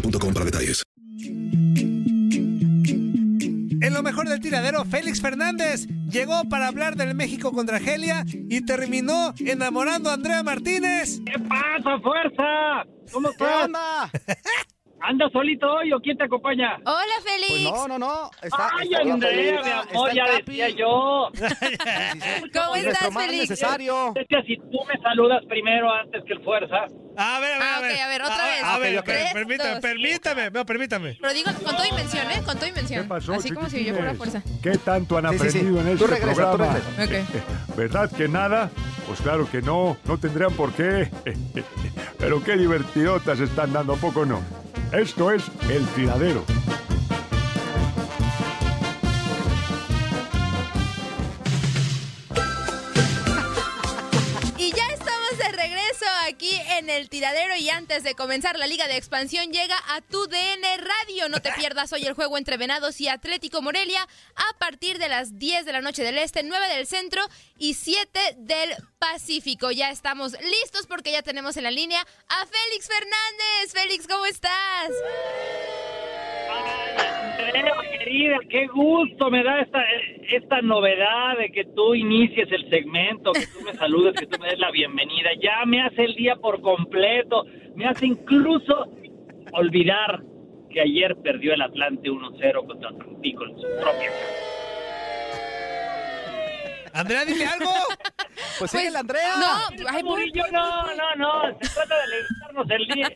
boostmobile.com para detalles. En lo mejor del tiradero, Félix Fernández llegó para hablar del México contra Argelia y terminó enamorando a Andrea Martínez. ¿Qué pasa, fuerza? ¿Cómo estás? ¿Andas solito hoy o quién te acompaña? Hola, Félix. Pues no, no, no. Está, Ay, está Andrea, mi amor, ya decía yo. ¿Cómo estás, Félix? necesario. Es que si tú me saludas primero antes que el fuerza. A ver, a ver, Ah, a ver. ok, a ver, otra vez. A ver, Ok, tres, permítame, dos. permítame, no, permítame. Pero digo con toda invención, ¿eh? Con toda invención. ¿Qué pasó, Así como si yo fuera fuerza. ¿Qué tanto han Sí, sí, sí. aprendido en Tú este regresa, tú programa? regresa. Ok. ¿Verdad que nada? Pues claro que no, no tendrían por qué. Pero qué divertidotas están dando, ¿a poco no? Esto es El Tiradero. Tiradero y antes de comenzar la liga de expansión llega a tu DN Radio. No te pierdas hoy el juego entre Venados y Atlético Morelia a partir de las 10 de la noche del Este, 9 del Centro y 7 del Pacífico. Ya estamos listos porque ya tenemos en la línea a Félix Fernández. Félix, ¿cómo estás? Andrea, querida, qué gusto me da esta, esta novedad de que tú inicies el segmento, que tú me saludes, que tú me des la bienvenida. Ya me hace el día por completo. Me hace incluso olvidar que ayer perdió el Atlante 1-0 contra Tampico en su propia casa. Andrea, dime algo. Pues sigue la Andrea. No, ay, Murillo, no, no, no, se trata de alegrarnos el día.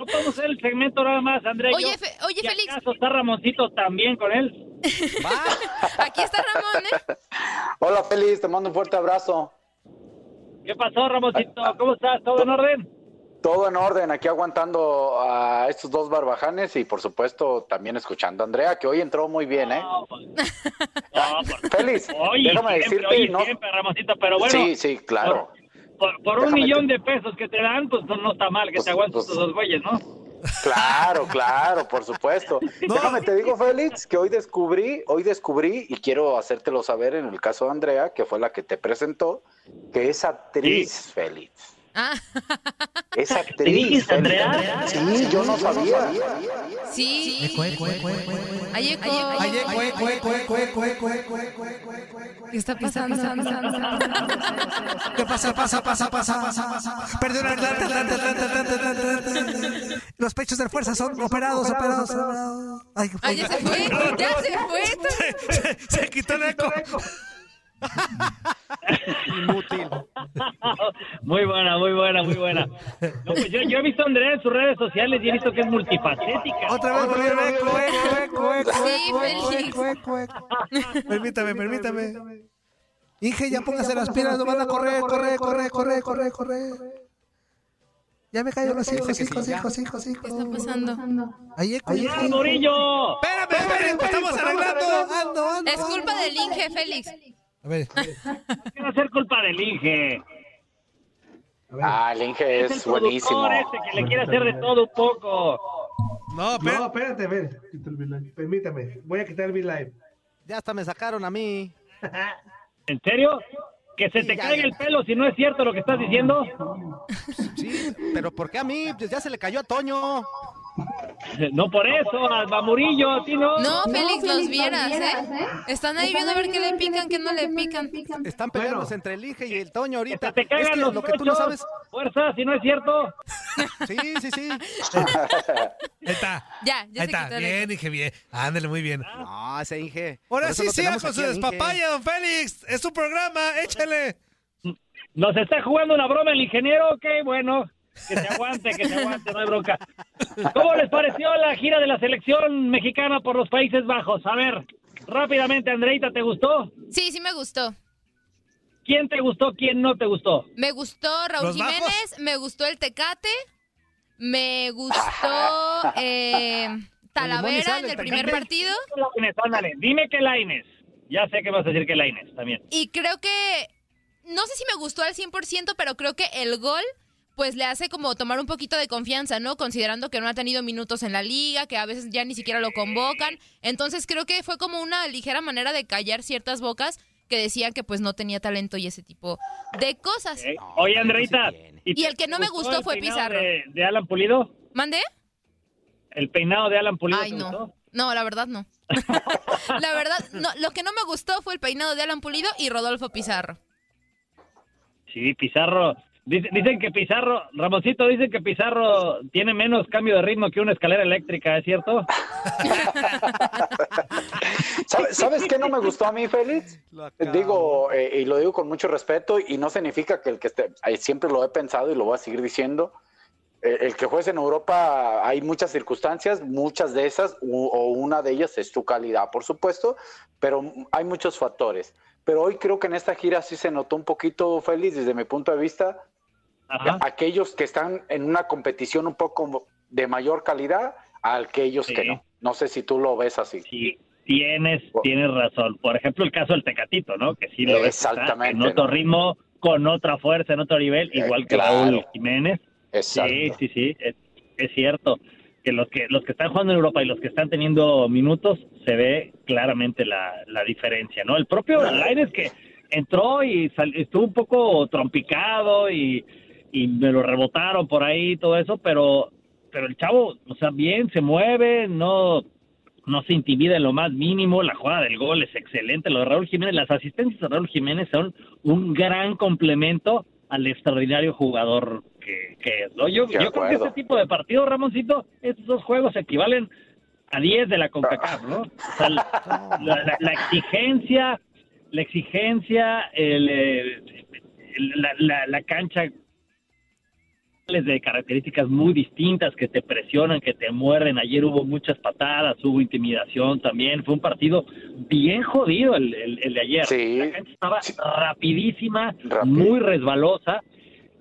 No podemos hacer el segmento nada más, Andrea. y Oye, yo. Fe- oye, ¿Y Félix. acaso está Ramoncito también con él? aquí está Ramón, ¿eh? Hola Félix, te mando un fuerte abrazo. ¿Qué pasó, Ramoncito? ¿Cómo estás? ¿Todo en orden? Todo en orden, aquí aguantando a estos dos barbajanes y por supuesto también escuchando a Andrea, que hoy entró muy bien, ¿eh? No, pues, no, por- Félix, Oye, déjame siempre, decirte, oye, no- siempre, Ramoncito, pero bueno. sí, sí, claro. Por, por un millón de pesos que te dan, pues no está mal que Pues- te aguantes pues- estos dos güeyes, ¿no? Claro, claro, por supuesto. Déjame te digo, Félix, que hoy descubrí, hoy descubrí, y quiero hacértelo saber en el caso de Andrea, que fue la que te presentó, que es actriz, Félix. Ah. Es actriz. Andrea? Sí, yo no sabía. Sí. ¿Qué está pasando? ¿Qué pasa? Pasa, pasa, pasa, pasa, Los pechos de fuerza son operados, operados. Ay, ah, se fue. Ya se fue. Se quitó el eco. Inútil. Muy buena, muy buena, muy buena. No, pues yo, yo he visto a Andrea en sus redes sociales y he visto que es multifacética. Otra vez volvió el eco, eco, eco, eco, Sí, eco, Félix. eco, eco, eco. Permítame, permítame. Inge, ya póngase las pilas, no van a correr, correr, correr, correr, correr, correr. Ya me cayó los hijos, hijos, hijos, hijos, hijos. ¿Qué está pasando? Ahí eco, ahí ¡Ah! Espérame, espérame, estamos arreglando. Ando, ando. Es culpa del Inge, Félix. A ver, ¿Qué va a ser culpa del Inge? Ah, el Inge Es es el buenísimo. este que le quiere hacer de todo un poco. no, espérate, espérate, a ver. Permítame, voy a quitar el V-Live. Ya hasta me sacaron a mí. ¿En serio? ¿Que se Sí, te ya, caiga ya. el pelo si no es cierto lo que estás diciendo? Sí, pero ¿por qué a mí? Pues ya se le cayó a Toño. No por eso, a a Murillo, a ti no. No, Félix, los vieras, ¿eh? Están ahí viendo a ver qué le pican, qué no le pican. Están peleándose entre el Inge y el Toño ahorita. te Es que los lo que tú no sabes. Fuerza, si no es cierto. Sí, sí, sí. Ahí está. Ya, ya Ahí está, quitó el bien, dije bien. Ándale, muy bien. No, ese Inge. Ahora sí, tenemos con su Inge. despapaya, don Félix. Es su programa, échale. Nos está jugando una broma el ingeniero, ok, bueno. Que se aguante, que se aguante, no hay bronca. ¿Cómo les pareció la gira de la selección mexicana por los Países Bajos? A ver, rápidamente, Andreita, ¿te gustó? Sí, sí me gustó. ¿Quién te gustó, quién no te gustó? Me gustó Raúl ¿Los bajos? Jiménez, me gustó el Tecate, me gustó eh, Talavera en el primer Tecate. partido Lainez, ándale, dime que Laines. Ya sé que vas a decir que Laines también. y creo que, no sé si me gustó al 100%, pero creo que el gol pues le hace como tomar un poquito de confianza, ¿no? Considerando que no ha tenido minutos en la liga, que a veces ya ni siquiera lo convocan. Entonces creo que fue como una ligera manera de callar ciertas bocas que decían que pues no tenía talento y ese tipo de cosas. ¿eh? Oye, Andreita. Y el que no me gustó el fue Pizarro. De, de Alan Pulido? ¿Mandé? ¿El peinado de Alan Pulido Ay, te no. gustó? No, la verdad no. la verdad, no, lo que no me gustó fue el peinado de Alan Pulido y Rodolfo Pizarro. Sí, Pizarro. Dice- Dicen que Pizarro, Ramoncito, dicen que Pizarro tiene menos cambio de ritmo que una escalera eléctrica, ¿es cierto? ¿Sabes, ¿Sabes qué no me gustó a mí, Félix? Acabo. Digo, eh, y lo digo con mucho respeto, y no significa que el que esté, eh, siempre lo he pensado y lo voy a seguir diciendo, eh, el que juegues en Europa hay muchas circunstancias, muchas de esas, u- o una de ellas es tu calidad, por supuesto, pero hay muchos factores. Pero hoy creo que en esta gira sí se notó un poquito, Félix, desde mi punto de vista, Ajá. aquellos que están en una competición un poco de mayor calidad a aquellos Sí. que no. No sé si tú lo ves así. Sí, tienes, tienes razón. Por ejemplo, el caso del Tecatito, ¿no? Que sí lo ves en otro ¿no? ritmo, con otra fuerza, en otro nivel, Eh, igual que claro. Raúl Jiménez. Exacto. Sí, sí, sí, es, es cierto. Que los que los que están jugando en Europa y los que están teniendo minutos, se ve claramente la, la diferencia, ¿no? El propio Lainez que entró y sal- estuvo un poco trompicado y, y me lo rebotaron por ahí y todo eso, pero, pero el chavo, o sea, bien, se mueve, no, no se intimida en lo más mínimo, la jugada del gol es excelente, lo de Raúl Jiménez, las asistencias de Raúl Jiménez son un gran complemento al extraordinario jugador que, que es. ¿no? Yo, yo creo que este tipo de partidos, Ramoncito, estos dos juegos equivalen a 10 de la CONCACAF, ¿no? O sea, la, la- la exigencia, la exigencia, el, eh, el- la, la- la cancha de características muy distintas que te presionan, que te muerden. Ayer hubo muchas patadas, hubo intimidación también. Fue un partido bien jodido el, el- el de ayer. Sí. La cancha estaba Sí. rapidísima, Rápido. muy resbalosa.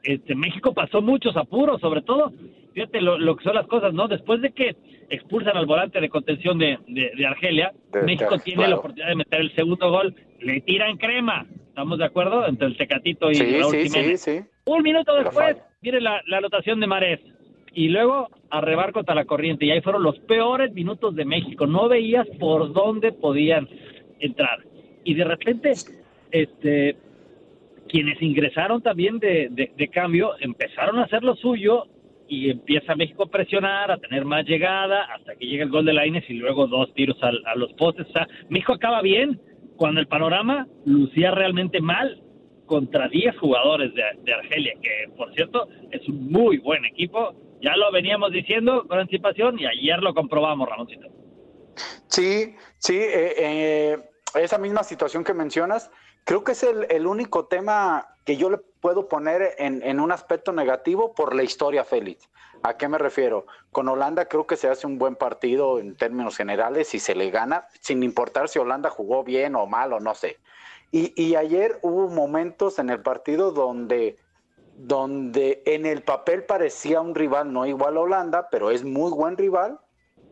Este, México pasó muchos apuros, sobre todo, fíjate lo, lo que son las cosas, ¿no? Después de que expulsan al volante de contención de, de- de Argelia, De- México tiene claro. la oportunidad de meter el segundo gol, le tiran crema. ¿Estamos de acuerdo? Entre el Tecatito y Sí, Raúl Jiménez. Un minuto después, viene la, la anotación de Marés. Y luego a rebar contra la corriente. Y ahí fueron los peores minutos de México. No veías por dónde podían entrar. Y de repente, este, quienes ingresaron también de, cambio empezaron a hacer lo suyo y empieza México a presionar, a tener más llegada, hasta que llega el gol de Laines y luego dos tiros al- a los postes. O sea, México acaba bien cuando el panorama lucía realmente mal contra 10 jugadores de, Argelia, que por cierto es un muy buen equipo. Ya lo veníamos diciendo con anticipación y ayer lo comprobamos, Ramoncito. Sí, sí, eh, eh, esa misma situación que mencionas, creo que es el, el único tema que yo le puedo poner en, en un aspecto negativo por la historia, Félix. ¿A qué me refiero? Con Holanda creo que se hace un buen partido en términos generales y se le gana, sin importar si Holanda jugó bien o mal o no sé. Y, y ayer hubo momentos en el partido donde, donde en el papel parecía un rival no igual a Holanda, pero es muy buen rival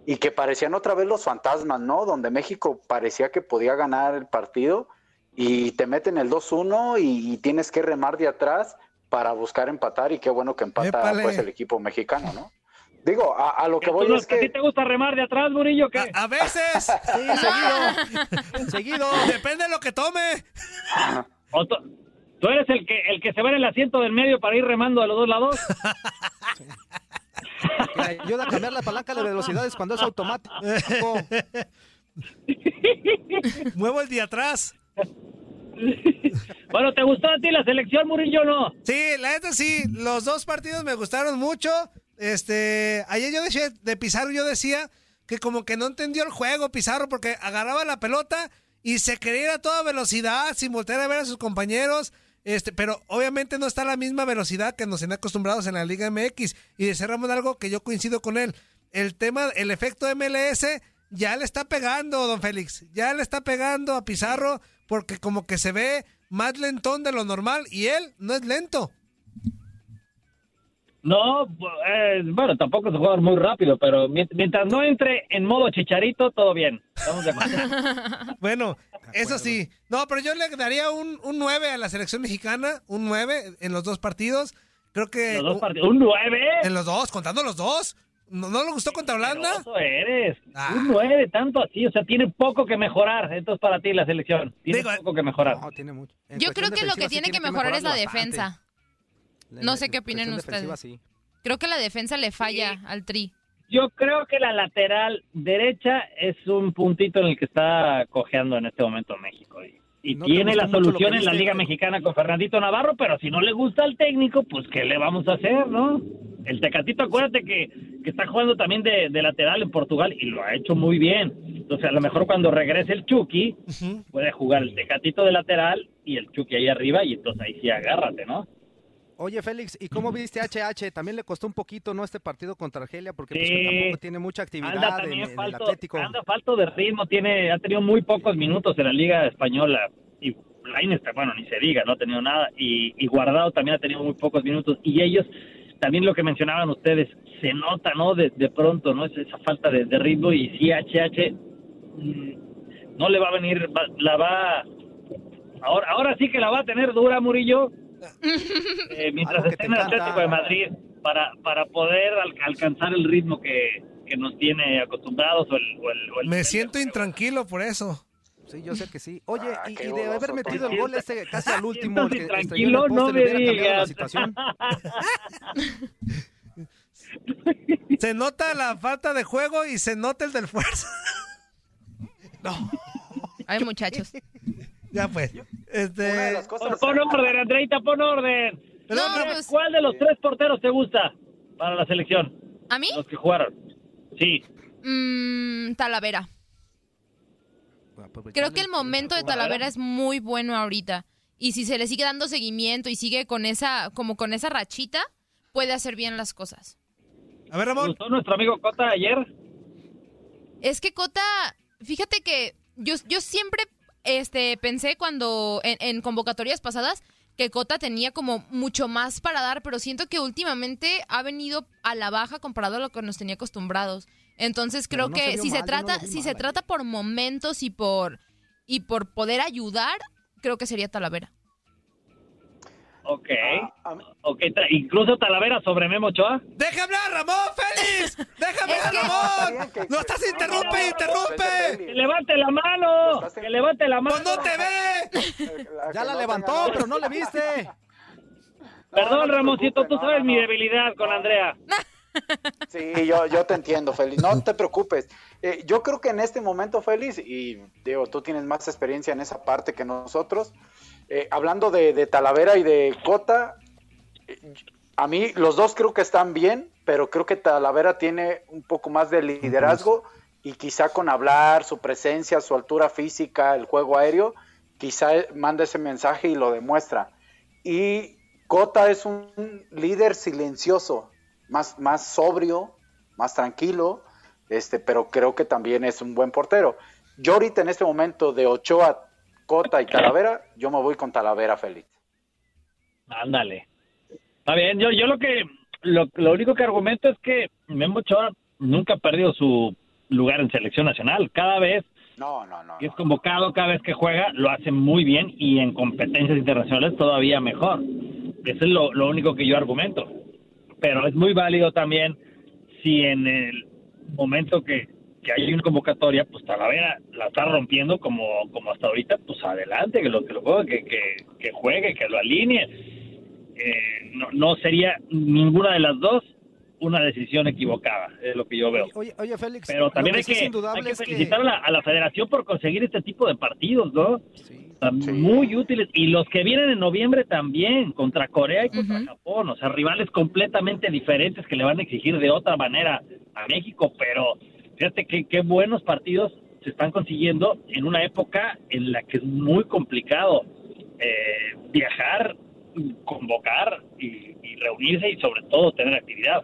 y que parecían otra vez los fantasmas, ¿no? Donde México parecía que podía ganar el partido y te meten el 2-1 y, y tienes que remar de atrás para buscar empatar y qué bueno que empata Épale. pues el equipo mexicano, ¿no? Digo, a, a lo que ¿Tú voy es ¿A ti que te gusta remar de atrás, Murillo? ¿Qué? A veces. Sí, seguido. seguido. Depende de lo que tome. ¿O tú, tú eres el que el que se va en el asiento del medio para ir remando de los dos lados? Que ayuda a cambiar la palanca de velocidades cuando es automático. Muevo el de atrás. Bueno, ¿te gustó a ti la selección, Murillo, o no? Sí, la neta sí, los dos partidos me gustaron mucho. Este, ayer yo decía, de Pizarro yo decía que como que no entendió el juego Pizarro porque agarraba la pelota y se quería ir a toda velocidad sin voltear a ver a sus compañeros. Este, pero obviamente no está a la misma velocidad que nos tienen acostumbrados en la Liga MX. Y de Ramón algo que yo coincido con él. El tema, el efecto MLS ya le está pegando, don Félix. Ya le está pegando a Pizarro porque como que se ve más lentón de lo normal y él no es lento. No, eh, bueno, tampoco es un jugador muy rápido, pero mient- mientras no entre en modo chicharito, todo bien. Estamos de. Bueno, eso sí. No, pero yo le daría un, un 9 a la selección mexicana, un 9 en los dos partidos. Creo que... Los dos partidos. ¿Un 9? En los dos, contando los dos. ¿No, no le gustó contra Holanda? Eso eres. Ah. Un 9, tanto así. O sea, tiene poco que mejorar. Entonces, para ti, la selección. Tiene Digo, poco que mejorar. No, tiene mucho. En Yo creo que lo que sí tiene que mejorar es la defensa. No sé qué defensiva, ustedes. sí. Creo que la defensa le falla al Tri. Yo creo que la lateral derecha es un puntito en el que está cojeando en este momento México. Y, y ¿No te tiene la solución en la? Liga Mexicana con Fernandito Navarro, pero si no le gusta al técnico, pues ¿qué le vamos a hacer, no? El Tecatito, acuérdate que, que está jugando también de, de lateral en Portugal y lo ha hecho muy bien. Entonces, a lo mejor cuando regrese el Chucky, puede jugar el Tecatito de lateral y el Chucky ahí arriba y entonces ahí sí agárrate, ¿no? Oye, Félix, ¿y cómo viste HH? También le costó un poquito, ¿no? Este partido contra Argelia, porque pues, Sí. que tampoco tiene mucha actividad Anda en, el Atlético. anda falto de ritmo, tiene, ha tenido muy pocos minutos en la Liga Española y Lainez, bueno, ni se diga, no ha tenido nada y, y Guardado también ha tenido muy pocos minutos y ellos, también lo que mencionaban ustedes, se nota, ¿no? De, de pronto, ¿no? Es esa falta de, de ritmo y sí, HH mm, no le va a venir, va- la va, ahora, ahora sí que la va a tener dura, Murillo, eh, mientras esté en el. Atlético de Madrid para, para poder al- alcanzar el ritmo que, que nos tiene acostumbrados o el, o el- o el- Me siento intranquilo por eso. Sí, yo sé que sí. Oye, Ah, y, y de haber metido el gol ese casi al último, el que tranquilo, no me la situación. Se nota la falta de juego y se nota el del fuerza. Ay, muchachos. ya pues. Una Este, de las Pon, cosas... pon orden, Andreita, pon orden. pero, No, pero- pues- ¿Cuál de los tres porteros te gusta para la selección? ¿A mí? Los que jugaron. Sí. Mm, Talavera. Creo que el momento de Talavera es muy bueno ahorita. Y si se le sigue dando seguimiento y sigue con esa, como con esa rachita, puede hacer bien las cosas. a ver, ¿Te Ramón. gustó nuestro amigo Cota ayer? Es que Cota, fíjate que yo, yo siempre este, pensé cuando en, en convocatorias pasadas que Cota tenía como mucho más para dar, pero siento que últimamente ha venido a la baja comparado a lo que nos tenía acostumbrados. Entonces creo no que si se mal, trata, si mal se ayer. trata por momentos y por y por poder ayudar, creo que sería Talavera. Ok. Ah, a mí- Ok, tra- incluso Talavera sobre Memo Ochoa. ¡Deja hablar, Ramón, Félix! ¡Déjame hablar, Ramón! ¡No estás interrumpe, interrumpe! ¡Que levante la mano! ¡Que levante la mano! ¡Pues no te ve! Ya la levantó, pero no le viste. Perdón, No, no te Ramoncito, tú sabes no, mi debilidad con No. Andrea. Sí, yo, yo te entiendo, Félix. No te preocupes. Eh, yo creo que en este momento, Félix, y digo, tú tienes más experiencia en esa parte que nosotros, eh, hablando de, de Talavera y de Cota, a mí los dos creo que están bien, pero creo que Talavera tiene un poco más de liderazgo y quizá con hablar, su presencia, su altura física, el juego aéreo, quizá manda ese mensaje y lo demuestra. Y Cota es un líder silencioso, más, más sobrio, más tranquilo, este, pero creo que también es un buen portero. Yo ahorita en este momento de Ochoa, Cota y Talavera, yo me voy con Talavera, Félix. Ándale. Está bien, yo, yo lo que, lo, lo único que argumento es que Memo Ochoa nunca ha perdido su lugar en selección nacional. Cada vez no, no, no, que es convocado, cada vez que juega, lo hace muy bien y en competencias internacionales todavía mejor. Eso es lo, lo único que yo argumento. Pero es muy válido también si en el momento que, que hay una convocatoria, pues Talavera la está rompiendo como, como hasta ahorita, pues adelante, que lo que lo juegue, que, que, que juegue, que lo alinee. Eh, no, no sería ninguna de las dos una decisión equivocada, es lo que yo veo. Oye, oye Félix, Pero también lo hay sí es que, indudable hay que felicitar a, la, a la federación por conseguir este tipo de partidos, ¿no? Están Muy útiles. Y los que vienen en noviembre también, contra Corea y contra Japón. O sea, rivales completamente diferentes que le van a exigir de otra manera a México. Pero fíjate que qué buenos partidos se están consiguiendo en una época en la que es muy complicado eh, viajar, convocar y, y reunirse y sobre todo tener actividad.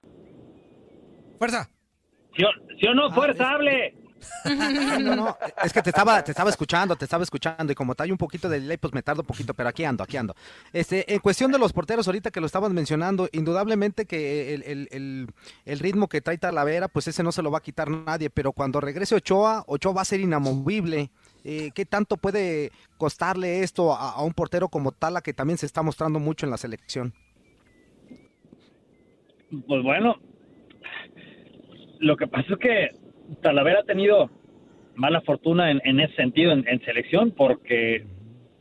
Fuerza. ¿Sí o, sí o no? ¡Fuerza, hable! No, no, no, es que te estaba, te estaba escuchando, te estaba escuchando y como hay un poquito de delay, pues me tardo un poquito, pero aquí ando, aquí ando. Este, en cuestión de los porteros, ahorita que lo estaban mencionando, indudablemente que el, el- el- el ritmo que trae Talavera, pues ese no se lo va a quitar nadie, pero cuando regrese Ochoa, Ochoa va a ser inamovible. Eh, ¿Qué tanto puede costarle esto a, a un portero como Tala que también se está mostrando mucho en la selección? Pues bueno, lo que pasa es que Talavera ha tenido mala fortuna en, ese sentido en, selección porque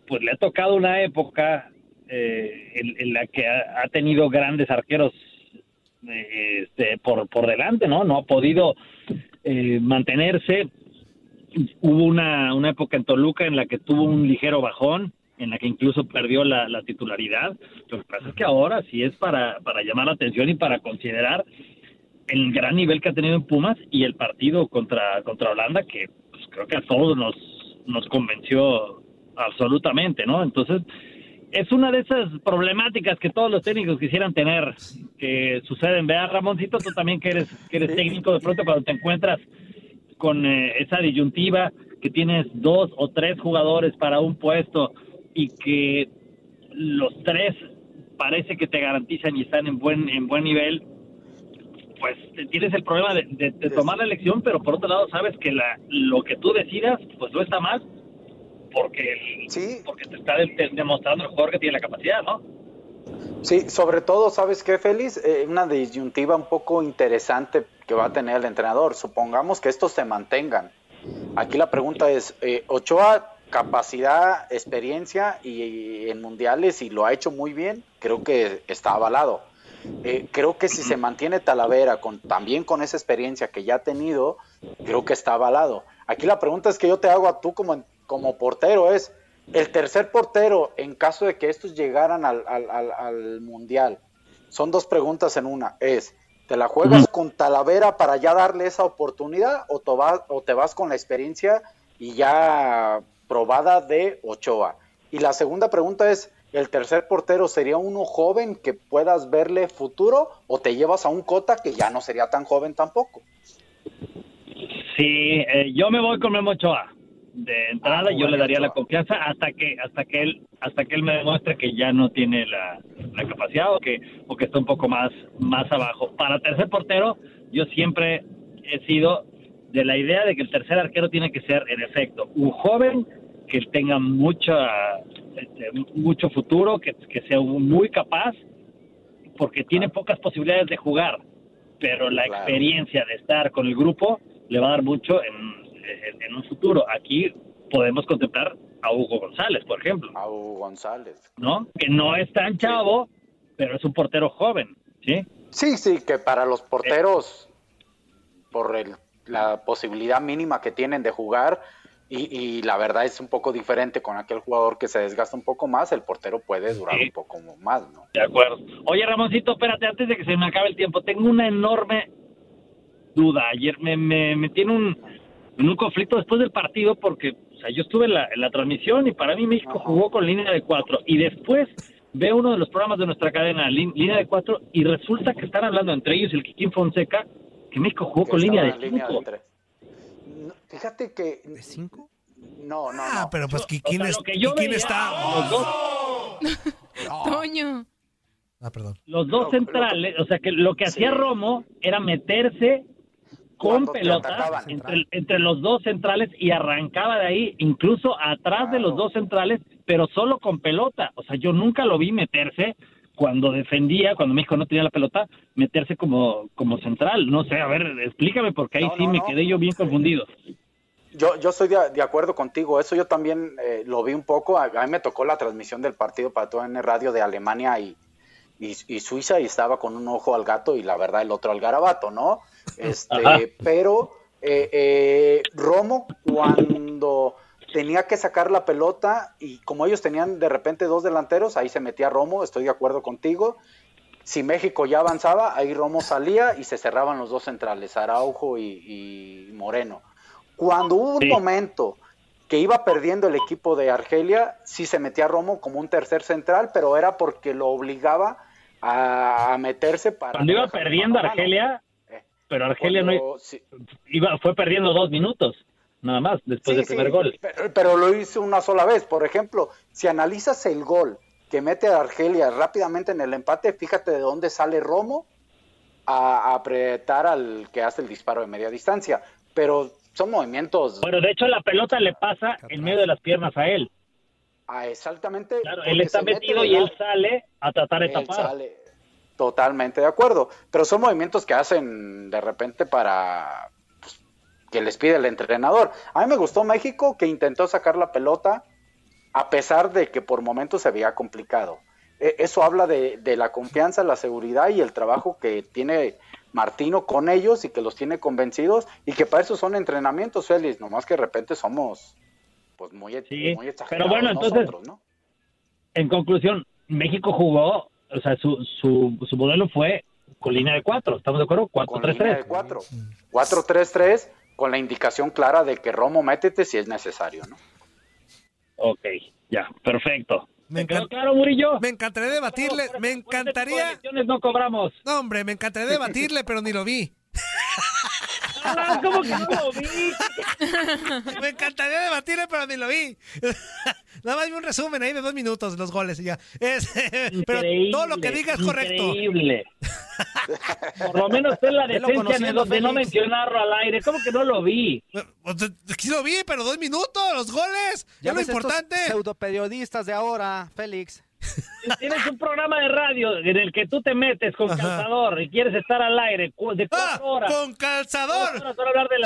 pues le ha tocado una época eh, en, la que ha, ha tenido grandes arqueros eh, este, por, por delante, ¿no? No ha podido eh, mantenerse. Hubo una, una época en Toluca en la que tuvo un ligero bajón, en la que incluso perdió la, la titularidad. Lo que pasa es que ahora sí es para, para llamar la atención y para considerar el gran nivel que ha tenido en Pumas y el partido contra, contra Holanda, que pues, creo que a todos nos, nos convenció absolutamente, ¿no? Entonces, es una de esas problemáticas que todos los técnicos quisieran tener, que suceden. Vea, Ramoncito, tú también que eres, que eres técnico, de pronto cuando te encuentras con eh, esa disyuntiva, que tienes dos o tres jugadores para un puesto y que los tres parece que te garantizan y están en buen, en buen nivel, pues tienes el problema de, de- de tomar la elección, pero por otro lado sabes que la, lo que tú decidas, pues no está mal, porque, el- porque te está de- de- demostrando el jugador que tiene la capacidad, ¿no? Sí, sobre todo, ¿sabes qué, Félix? Eh, una disyuntiva un poco interesante que va a tener el entrenador. Supongamos que estos se mantengan. Aquí la pregunta es, eh, Ochoa, capacidad, experiencia y, en mundiales y lo ha hecho muy bien, creo que está avalado. Eh, creo que si se mantiene Talavera con, también con esa experiencia que ya ha tenido, creo que está avalado. Aquí la pregunta es que yo te hago a tú como, como portero es, el tercer portero, en caso de que estos llegaran al, al- al- al Mundial, son dos preguntas en una. Es, ¿te la juegas con Talavera para ya darle esa oportunidad o te, vas, o te vas con la experiencia y ya probada de Ochoa? Y la segunda pregunta es, ¿el tercer portero sería uno joven que puedas verle futuro o te llevas a un Cota que ya no sería tan joven tampoco? Sí, eh, yo me voy con Memo Ochoa. De entrada Ah, yo le daría la confianza hasta que hasta que él hasta que él me demuestre que ya no tiene la, la capacidad o que o que está un poco más más abajo. Para tercer portero yo siempre he sido de la idea de que el tercer arquero tiene que ser en efecto un joven que tenga mucha este, mucho futuro, que, que sea muy capaz porque tiene pocas posibilidades de jugar, pero la experiencia de estar con el grupo le va a dar mucho en, en- en un futuro. Aquí podemos contemplar a Hugo González, por ejemplo. A Hugo González. ¿No? Que no es tan chavo, pero es un portero joven, ¿sí? Sí, sí, que para los porteros, por el- la posibilidad mínima que tienen de jugar, y, y la verdad es un poco diferente con aquel jugador que se desgasta un poco más, el portero puede durar Sí. un poco más, ¿no? De acuerdo. Oye, Ramoncito, espérate, antes de que se me acabe el tiempo, tengo una enorme duda. Ayer me, me metí en un, en un conflicto después del partido porque o sea, yo estuve en la, en la transmisión y para mí México jugó con línea de cuatro. Y después veo uno de los programas de nuestra cadena, línea de cuatro, y resulta que están hablando entre ellos el Kikín Fonseca, que México jugó Que con línea de línea de tres. No, fíjate que... ¿De cinco? No, no, Ah, no. pero pues Kikín, O sea, es- yo veía, está... los dos Toño. Ah, perdón. los dos centrales, o sea que lo que hacía Sí. Romo era meterse con pelota entre los dos centrales y arrancaba de ahí, incluso atrás de los dos centrales, pero solo con pelota. O sea, yo nunca lo vi meterse cuando defendía, cuando México no tenía la pelota, meterse como, como central. No sé, a ver, explícame porque ahí No, sí no, me no. quedé yo bien confundido. Yo, yo estoy de, de acuerdo contigo, eso yo también eh, lo vi un poco, a, a mí me tocó la transmisión del partido para todo en radio de Alemania y, y, y Suiza y estaba con un ojo al gato y la verdad el otro al garabato, ¿no? Este, Ajá. pero eh, eh, Romo cuando tenía que sacar la pelota y como ellos tenían de repente dos delanteros, ahí se metía Romo, estoy de acuerdo contigo. Si México ya avanzaba, ahí Romo salía y se cerraban los dos centrales, Araujo y, y Moreno. Cuando hubo un Sí. momento que iba perdiendo el equipo de Argelia, sí se metía Romo como un tercer central, pero era porque lo obligaba a, meterse para... Cuando iba perdiendo. Argelia, Eh, pero Argelia no sí, iba, fue perdiendo dos minutos, nada más, después sí, del sí, primer gol. Pero, pero lo hizo una sola vez. Por ejemplo, si analizas el gol que mete a Argelia rápidamente en el empate, fíjate de dónde sale Romo a, a apretar al que hace el disparo de media distancia. Pero son movimientos Bueno, de hecho la pelota le pasa en medio de las piernas a él. ah, exactamente. Claro, él está metido y él sale a tratar de Él tapar. sale. Totalmente de acuerdo. Pero son movimientos que hacen de repente para que les pide el entrenador. A mí me gustó México que intentó sacar la pelota a pesar de que por momentos se veía complicado. E- Eso habla de, de la confianza, la seguridad y el trabajo que tiene Martino con ellos y que los tiene convencidos y que para eso son entrenamientos, Félix, nomás que de repente somos pues muy, Sí, muy exagerados pero bueno, entonces- nosotros, ¿no? En conclusión, México jugó, o sea, su, su, su modelo fue con línea de cuatro, ¿estamos de acuerdo? con línea de 4-3-3. 4. 4-3-3 con la indicación clara de que Romo métete si es necesario, ¿no? Ok, ya, perfecto. Me ¿Me quedó encanta- claro, Murillo? Me encantaría debatirle, me encantaría... no cobramos. No, hombre, me encantaría debatirle, pero ni lo vi. Ah, ¿cómo que no lo vi? Me encantaría debatirle, pero ni lo vi. Nada más vi un resumen ahí de dos minutos, los goles y ya. Es- pero todo lo que diga es correcto. Increíble. Por lo menos ten la decencia de no, de no mencionarlo al aire. ¿Cómo que no lo vi? Pues, Sí lo vi, pero dos minutos, los goles. Ya, lo ves estos importante. pseudoperiodistas de ahora, Félix. Tienes un programa de radio en el que tú te metes con Ajá. calzador y quieres estar al aire de Ah, cuatro horas. con calzador. Horas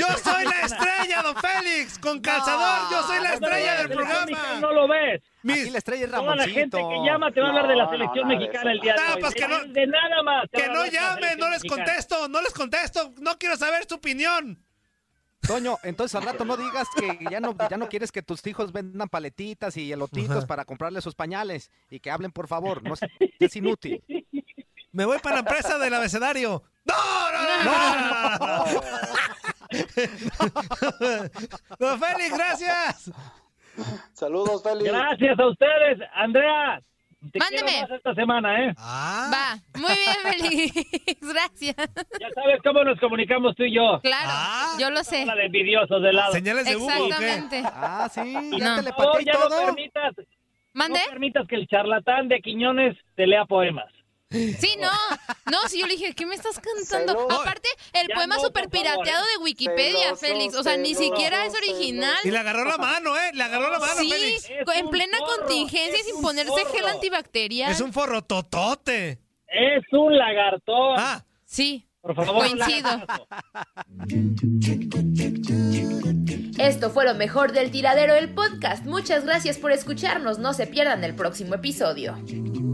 Yo soy la estrella, don Félix. Con calzador, yo soy la estrella del programa. No lo ves. Mis- Aquí la estrella es Toda la gente que llama te va a hablar de la No, no, selección mexicana el día de Ah, hoy. pues de, que no- de nada más. Que no llamen, no les mexicana. contesto, no les contesto. No quiero saber su opinión. Toño, entonces al rato no digas que ya no, ya no quieres que tus hijos vendan paletitas y elotitos Ajá. para comprarle sus pañales y que hablen por favor, no es, inútil. Me voy para la empresa del abecedario. ¡No, no, no! no, no, no! Don Félix, gracias. Saludos, Félix. Gracias a ustedes, Andrea. Te Mándeme. más esta semana, ¿eh? Ah, Va, muy bien, Félix. Gracias. Ya sabes cómo nos comunicamos tú y yo. Claro, Ah. yo lo sé. Habla de envidiosos de lado. señales de Hugo, ¿o qué? Exactamente. Ah, sí, ya No. te le y ya no todo. permitas, ¿Mande? no permitas que el charlatán de Quiñones te lea poemas. Sí, no. No, si yo le dije, ¿qué me estás cantando? Celoso. Aparte, el Ya poema no, favor, pirateado de Wikipedia, Celoso, Félix. O sea, ni siquiera es original. Y le agarró la mano, ¿eh? Le agarró la mano, Sí, Félix. En plena contingencia sin ponerse gel antibacterial. Es un forrototote. Es un lagartón. Ah, Sí, Por favor, Coincido. Esto fue lo mejor del tiradero del podcast. Muchas gracias por escucharnos. No se pierdan el próximo episodio.